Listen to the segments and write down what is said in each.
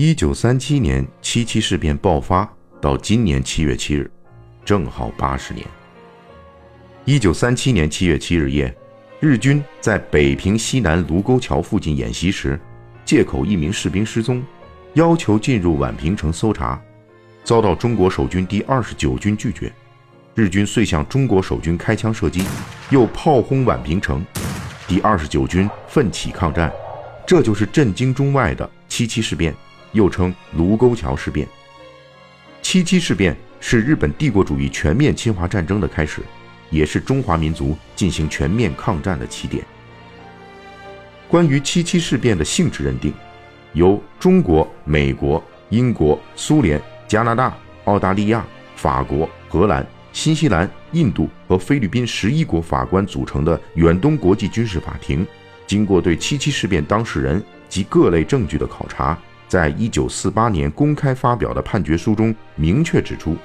一九三七年七七事变爆发到今年七月七日，正好八十年。一九三七年七月七日夜，日军在北平西南卢沟桥附近演习时，借口一名士兵失踪，要求进入宛平城搜查，遭到中国守军第二十九军拒绝。日军遂向中国守军开枪射击，又炮轰宛平城，第二十九军奋起抗战，这就是震惊中外的七七事变，又称卢沟桥事变。七七事变是日本帝国主义全面侵华战争的开始，也是中华民族进行全面抗战的起点。关于七七事变的性质认定，由中国、美国、英国、苏联、加拿大、澳大利亚、法国、荷兰。新西兰、印度和菲律宾十一国法官组成的远东国际军事法庭，经过对七七事变当事人及各类证据的考察，在一九四八年公开发表的判决书中明确指出，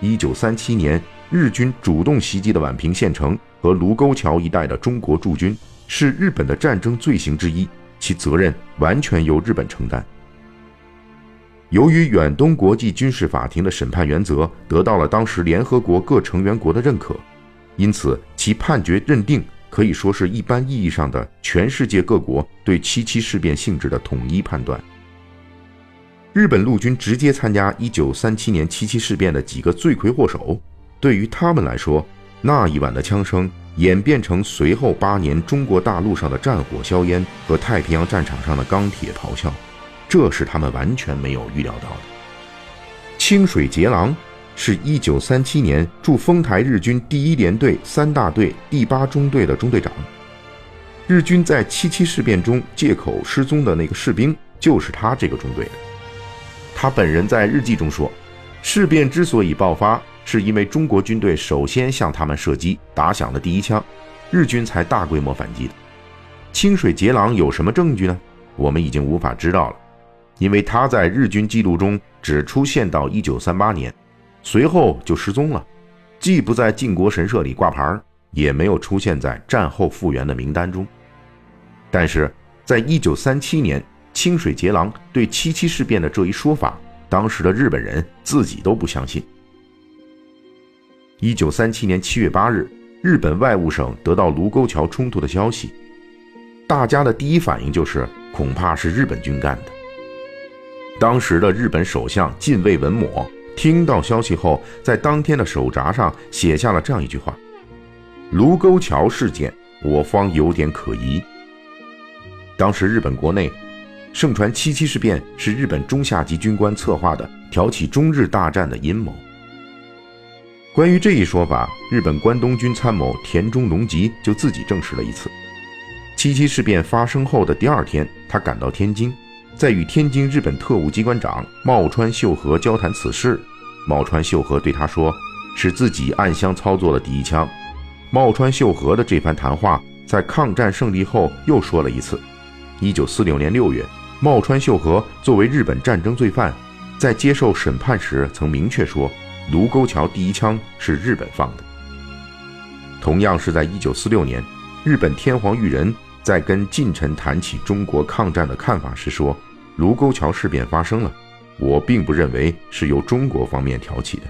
一九三七年日军主动袭击的宛平县城和卢沟桥一带的中国驻军是日本的战争罪行之一，其责任完全由日本承担。由于远东国际军事法庭的审判原则得到了当时联合国各成员国的认可，因此其判决认定可以说是一般意义上的全世界各国对七七事变性质的统一判断。日本陆军直接参加1937年七七事变的几个罪魁祸首，对于他们来说，那一晚的枪声演变成随后八年中国大陆上的战火硝烟和太平洋战场上的钢铁咆哮。这是他们完全没有预料到的。清水节郎是一九三七年驻丰台日军第一联队三大队第八中队的中队长。日军在七七事变中借口失踪的那个士兵，就是他这个中队的。他本人在日记中说，事变之所以爆发，是因为中国军队首先向他们射击，打响了第一枪，日军才大规模反击的。清水节郎有什么证据呢？我们已经无法知道了。因为他在日军记录中只出现到一九三八年，随后就失踪了，既不在靖国神社里挂牌，也没有出现在战后复员的名单中。但是，在一九三七年清水节郎对七七事变的这一说法，当时的日本人自己都不相信。一九三七年七月八日，日本外务省得到卢沟桥冲突的消息，大家的第一反应就是恐怕是日本军干的。当时的日本首相近卫文磨听到消息后，在当天的手札上写下了这样一句话：“卢沟桥事件，我方有点可疑。”当时日本国内盛传七七事变是日本中下级军官策划的，挑起中日大战的阴谋。关于这一说法，日本关东军参谋田中隆吉就自己证实了一次。七七事变发生后的第二天，他赶到天津。在与天津日本特务机关长茂川秀和交谈此事，茂川秀和对他说：“是自己暗箱操作了第一枪。”茂川秀和的这番谈话在抗战胜利后又说了一次。一九四六年六月，茂川秀和作为日本战争罪犯，在接受审判时曾明确说：“卢沟桥第一枪是日本放的。”同样是在一九四六年，日本天皇裕仁在跟近臣谈起中国抗战的看法时说。卢沟桥事变发生了，我并不认为是由中国方面挑起的。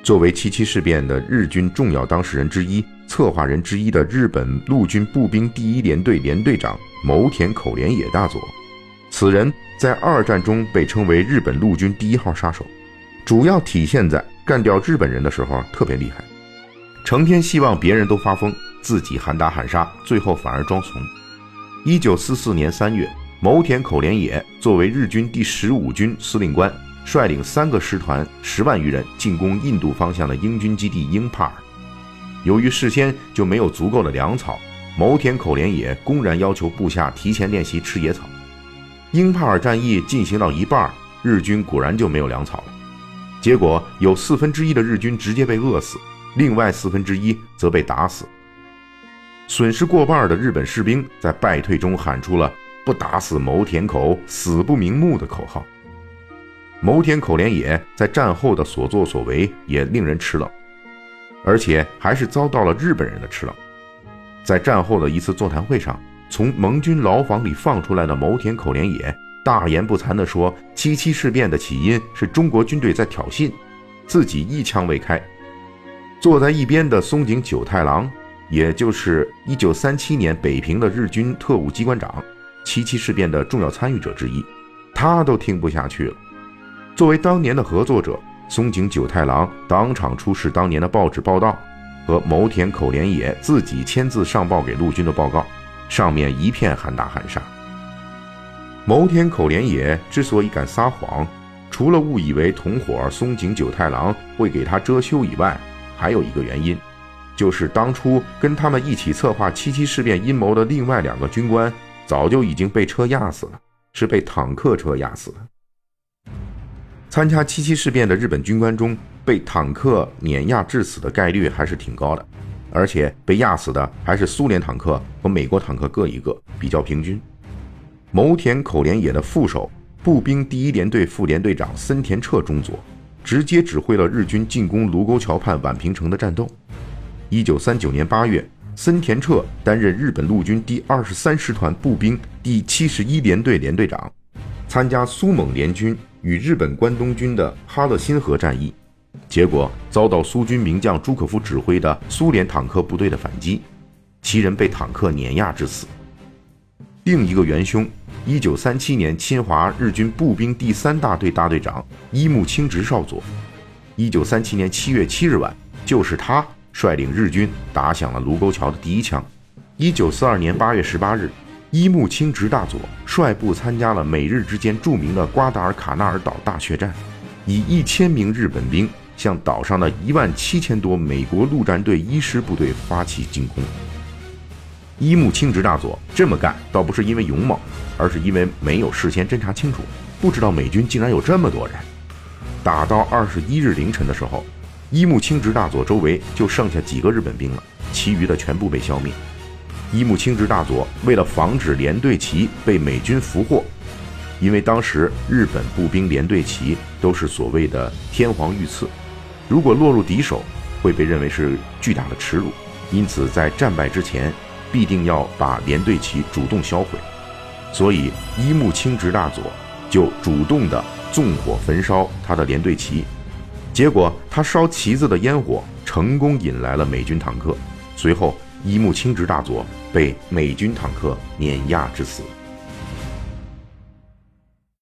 作为七七事变的日军重要当事人之一、策划人之一的日本陆军步兵第一联队联队长牟田口莲野大佐，此人在二战中被称为日本陆军第一号杀手，主要体现在干掉日本人的时候特别厉害，成天希望别人都发疯，自己喊打喊杀，最后反而装怂。一九四四年三月。牟田口莲野作为日军第十五军司令官，率领三个师团十万余人进攻印度方向的英军基地英帕尔。由于事先就没有足够的粮草，牟田口莲也公然要求部下提前练习吃野草。英帕尔战役进行到一半，日军果然就没有粮草了。结果有四分之一的日军直接被饿死，另外四分之一则被打死。损失过半的日本士兵在败退中喊出了。不打死牟田口，死不瞑目的口号。牟田口连野在战后的所作所为也令人吃冷，而且还是遭到了日本人的吃冷。在战后的一次座谈会上，从盟军牢房里放出来的牟田口连也，大言不惭地说七七事变的起因是中国军队在挑衅，自己一枪未开。坐在一边的松井久太郎，也就是1937年北平的日军特务机关长，七七事变的重要参与者之一，他都听不下去了。作为当年的合作者，松井久太郎当场出示当年的报纸报道和牟田口莲也自己签字上报给陆军的报告，上面一片喊打喊杀。牟田口莲也之所以敢撒谎，除了误以为同伙松井久太郎会给他遮羞以外，还有一个原因，就是当初跟他们一起策划七七事变阴谋的另外两个军官，早就已经被车压死了，是被坦克车压死的。参加七七事变的日本军官中，被坦克碾压致死的概率还是挺高的，而且被压死的还是苏联坦克和美国坦克各一个，比较平均。牟田口莲野的副手、步兵第一联队副联队长森田彻中佐，直接指挥了日军进攻卢沟桥畔宛平城的战斗。一九三九年八月，森田彻担任日本陆军第二十三师团步兵第七十一联队联队长，参加苏蒙联军与日本关东军的哈勒辛河战役，结果遭到苏军名将朱可夫指挥的苏联坦克部队的反击，其人被坦克碾压致死。另一个元凶。一九三七年，侵华日军步兵第三大队大队长伊木清直少佐。一九三七年七月七日晚，就是他率领日军打响了卢沟桥的第一枪。一九四二年八月十八日，伊木清直大佐率部参加了美日之间著名的瓜达尔卡纳尔岛大血战，以一千名日本兵向岛上的一万七千多美国陆战队一师部队发起进攻。伊木清直大佐这么干，倒不是因为勇猛。而是因为没有事先侦查清楚，不知道美军竟然有这么多人。打到二十一日凌晨的时候，伊木清直大佐周围就剩下几个日本兵了，其余的全部被消灭。伊木清直大佐为了防止连队旗被美军俘获，因为当时日本步兵连队旗都是所谓的天皇御赐，如果落入敌手，会被认为是巨大的耻辱，因此在战败之前，必定要把连队旗主动销毁。所以，伊木清直大佐就主动的纵火焚烧他的连队旗，结果他烧旗子的烟火成功引来了美军坦克，随后伊木清直大佐被美军坦克碾压致死。